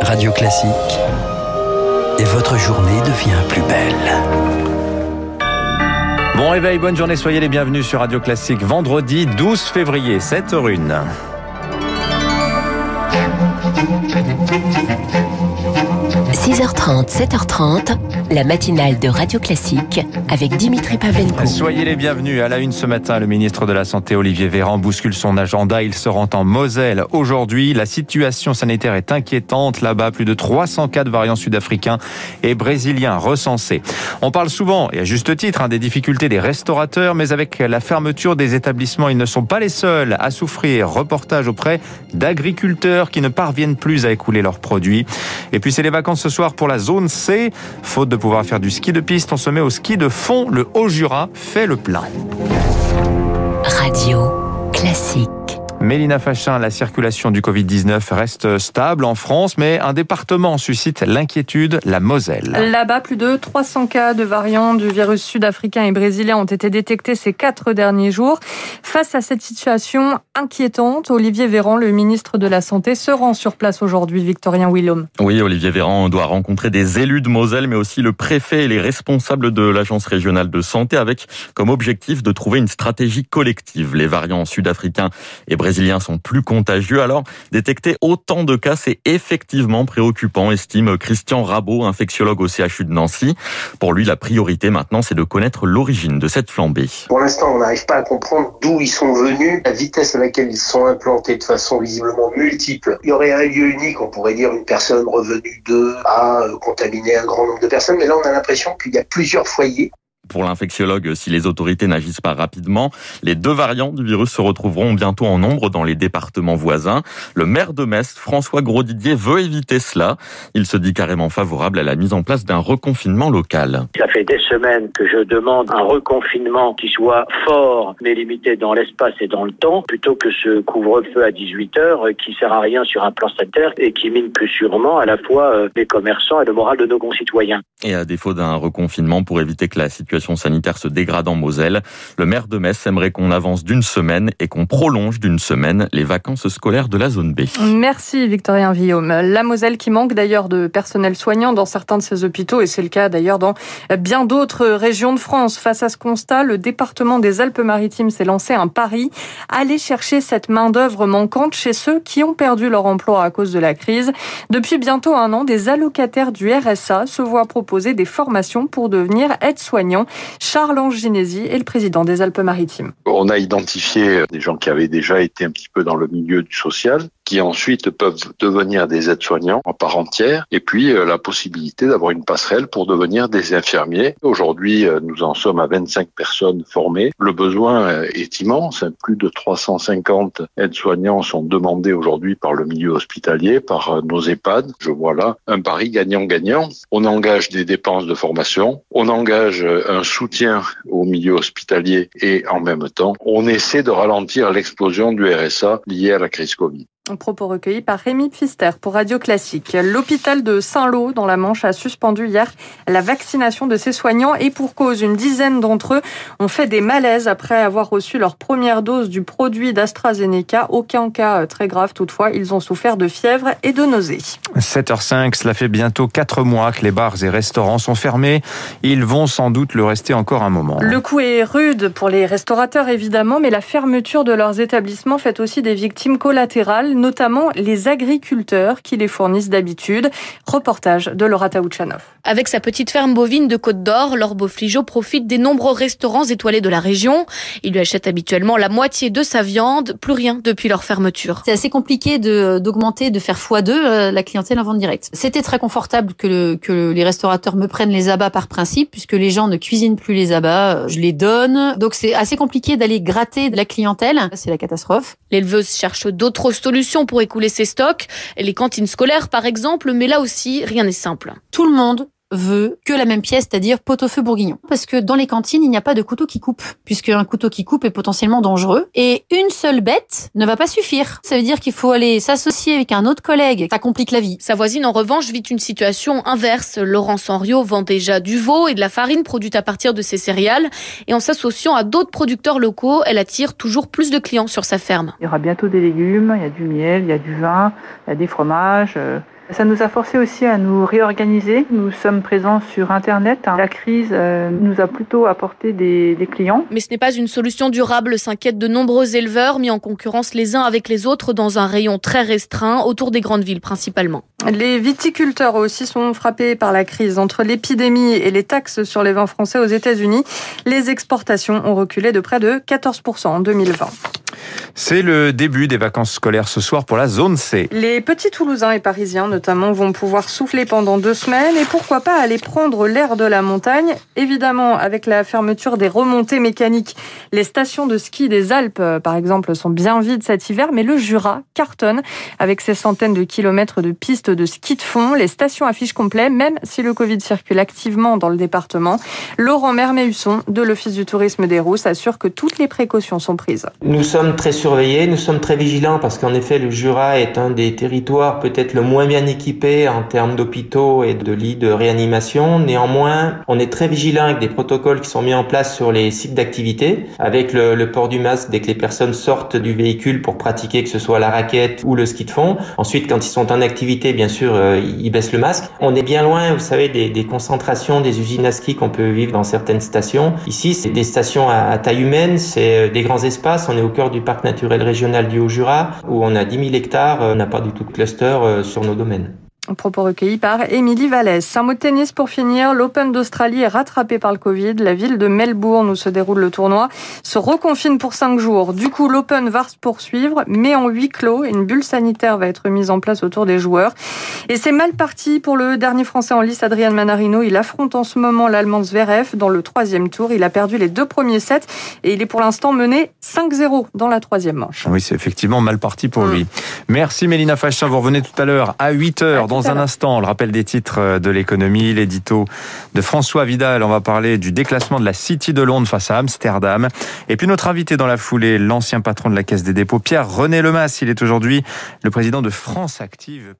Radio Classique. Et votre journée devient plus belle. Bon réveil, bonne journée, soyez les bienvenus sur Radio Classique. Vendredi 12 février, 7h01. – 6h30, 7h30, la matinale de Radio Classique avec Dimitri Pavlenko. Soyez les bienvenus. À la une ce matin, le ministre de la Santé Olivier Véran bouscule son agenda. Il se rend en Moselle aujourd'hui. La situation sanitaire est inquiétante là-bas. Plus de 300 cas de variants sud-africains et brésiliens recensés. On parle souvent, et à juste titre, hein, des difficultés des restaurateurs, mais avec la fermeture des établissements, ils ne sont pas les seuls à souffrir. Reportage auprès d'agriculteurs qui ne parviennent plus à écouler leurs produits. Et puis c'est les vacances ce soir pour la zone C. Faute de pouvoir faire du ski de piste, on se met au ski de fond. Le Haut-Jura fait le plein. Radio classique. Mélina Fachin, la circulation du Covid-19 reste stable en France, mais un département suscite l'inquiétude, la Moselle. Là-bas, plus de 300 cas de variants du virus sud-africain et brésilien ont été détectés ces quatre derniers jours. Face à cette situation inquiétante, Olivier Véran, le ministre de la Santé, se rend sur place aujourd'hui, Victorien Willom. Oui, Olivier Véran doit rencontrer des élus de Moselle, mais aussi le préfet et les responsables de l'Agence régionale de santé, avec comme objectif de trouver une stratégie collective. Les variants sud-africains et brésiliens brésiliens sont plus contagieux. Alors, détecter autant de cas, c'est effectivement préoccupant, estime Christian Rabot, infectiologue au CHU de Nancy. Pour lui, la priorité maintenant, c'est de connaître l'origine de cette flambée. Pour l'instant, on n'arrive pas à comprendre d'où ils sont venus, la vitesse à laquelle ils sont implantés de façon visiblement multiple. Il y aurait un lieu unique, on pourrait dire une personne revenue d'eux a contaminé un grand nombre de personnes, mais là, on a l'impression qu'il y a plusieurs foyers pour l'infectiologue, si les autorités n'agissent pas rapidement, les deux variants du virus se retrouveront bientôt en nombre dans les départements voisins. Le maire de Metz, François Grosdidier, veut éviter cela. Il se dit carrément favorable à la mise en place d'un reconfinement local. Ça fait des semaines que je demande un reconfinement qui soit fort mais limité dans l'espace et dans le temps, plutôt que ce couvre-feu à 18 heures qui sert à rien sur un plan sanitaire et qui mine plus sûrement à la fois euh, les commerçants et le moral de nos concitoyens. Et à défaut d'un reconfinement pour éviter que la situation sanitaire se dégrade en Moselle. Le maire de Metz aimerait qu'on avance d'une semaine et qu'on prolonge d'une semaine les vacances scolaires de la zone B. Merci Victorien Villaume. La Moselle qui manque d'ailleurs de personnel soignant dans certains de ses hôpitaux et c'est le cas d'ailleurs dans bien d'autres régions de France. Face à ce constat, le département des Alpes-Maritimes s'est lancé un pari, aller chercher cette main-d'œuvre manquante chez ceux qui ont perdu leur emploi à cause de la crise. Depuis bientôt un an, des allocataires du RSA se voient proposer des formations pour devenir aides-soignants. Charles Anginesi est le président des Alpes-Maritimes. On a identifié des gens qui avaient déjà été un petit peu dans le milieu du social, qui ensuite peuvent devenir des aides-soignants en part entière, et puis euh, la possibilité d'avoir une passerelle pour devenir des infirmiers. Aujourd'hui, euh, nous en sommes à 25 personnes formées. Le besoin euh, est immense. Plus de 350 aides-soignants sont demandés aujourd'hui par le milieu hospitalier, par nos EHPAD. Je vois là un pari gagnant-gagnant. On engage des dépenses de formation, on engage un soutien au milieu hospitalier et en même temps, on essaie de ralentir l'explosion du RSA lié à la crise Covid. Propos recueilli par Rémi Pfister pour Radio Classique. L'hôpital de Saint-Lô, dans la Manche, a suspendu hier la vaccination de ses soignants et pour cause, une dizaine d'entre eux ont fait des malaises après avoir reçu leur première dose du produit d'AstraZeneca. Aucun cas très grave toutefois. Ils ont souffert de fièvre et de nausées. 7h05, cela fait bientôt 4 mois que les bars et restaurants sont fermés. Ils vont sans doute le rester encore un moment. Le coup est rude pour les restaurateurs évidemment, mais la fermeture de leurs établissements fait aussi des victimes collatérales notamment les agriculteurs qui les fournissent d'habitude. Reportage de Laura Taouchanov. Avec sa petite ferme bovine de Côte d'Or, Laure Beaufligeau profite des nombreux restaurants étoilés de la région. Il lui achète habituellement la moitié de sa viande, plus rien depuis leur fermeture. C'est assez compliqué d'augmenter, de, faire x2 euh, la clientèle en vente directe. C'était très confortable que, le, que les restaurateurs me prennent les abats par principe, puisque les gens ne cuisinent plus les abats, euh, je les donne. Donc c'est assez compliqué d'aller gratter de la clientèle. C'est la catastrophe. L'éleveuse cherche d'autres solutions pour écouler ses stocks, les cantines scolaires par exemple, mais là aussi, rien n'est simple. Tout le monde veut que la même pièce, c'est-à-dire pot-au-feu bourguignon. Parce que dans les cantines, il n'y a pas de couteau qui coupe, puisque un couteau qui coupe est potentiellement dangereux. Et une seule bête ne va pas suffire. Ça veut dire qu'il faut aller s'associer avec un autre collègue. Ça complique la vie. Sa voisine, en revanche, vit une situation inverse. Laurence Henriot vend déjà du veau et de la farine produite à partir de ses céréales. Et en s'associant à d'autres producteurs locaux, elle attire toujours plus de clients sur sa ferme. Il y aura bientôt des légumes, il y a du miel, il y a du vin, il y a des fromages. Euh, ça nous a forcé aussi à nous réorganiser. Nous sommes présents sur Internet. La crise euh, nous a plutôt apporté des, des clients. Mais ce n'est pas une solution durable, s'inquiètent de nombreux éleveurs mis en concurrence les uns avec les autres dans un rayon très restreint autour des grandes villes principalement. Les viticulteurs aussi sont frappés par la crise. Entre l'épidémie et les taxes sur les vins français aux États-Unis, les exportations ont reculé de près de 14% en 2020. C'est le début des vacances scolaires ce soir pour la zone C. Les petits Toulousains et Parisiens notamment vont pouvoir souffler pendant deux semaines et pourquoi pas aller prendre l'air de la montagne. Évidemment, avec la fermeture des remontées mécaniques, les stations de ski des Alpes, par exemple, sont bien vides cet hiver, mais le Jura cartonne avec ses centaines de kilomètres de pistes de ski de fond. Les stations affichent complet, même si le Covid circule activement dans le département. Laurent Merméhusson de l'Office du tourisme des Rousses assure que toutes les précautions sont prises. Nous sommes très surveillés, nous sommes très vigilants parce qu'en effet le Jura est un des territoires peut-être le moins bien équipé en termes d'hôpitaux et de lits de réanimation. Néanmoins, on est très vigilant avec des protocoles qui sont mis en place sur les sites d'activité, avec le, port du masque dès que les personnes sortent du véhicule pour pratiquer que ce soit la raquette ou le ski de fond. Ensuite, quand ils sont en activité, bien sûr, euh, ils baissent le masque. On est bien loin, vous savez, des, concentrations des usines à ski qu'on peut vivre dans certaines stations. Ici, c'est des stations à, taille humaine, c'est euh, des grands espaces. On est au cœur du parc naturel régional du Haut-Jura, où on a 10 000 hectares. On n'a pas du tout de cluster euh, sur nos domaines. women. Propos recueillis par Émilie Vallès. Un mot de tennis pour finir. L'Open d'Australie est rattrapé par le Covid. La ville de Melbourne où se déroule le tournoi se reconfine pour cinq jours. Du coup, l'Open va se poursuivre, mais en huis clos. Une bulle sanitaire va être mise en place autour des joueurs. Et c'est mal parti pour le dernier Français en lice, Adrian Manarino. Il affronte en ce moment l'Allemand Zverev dans le troisième tour. Il a perdu les deux premiers sets et il est pour l'instant mené 5-0 dans la troisième manche. Oui, c'est effectivement mal parti pour mmh. lui. Merci Mélina Fachin. Vous revenez tout à l'heure à 8 heures dans dans un instant, le rappel des titres de l'économie, l'édito de François Vidal. On va parler du déclassement de la City de Londres face à Amsterdam. Et puis notre invité dans la foulée, l'ancien patron de la Caisse des dépôts, Pierre-René Lemas. Il est aujourd'hui le président de France Active.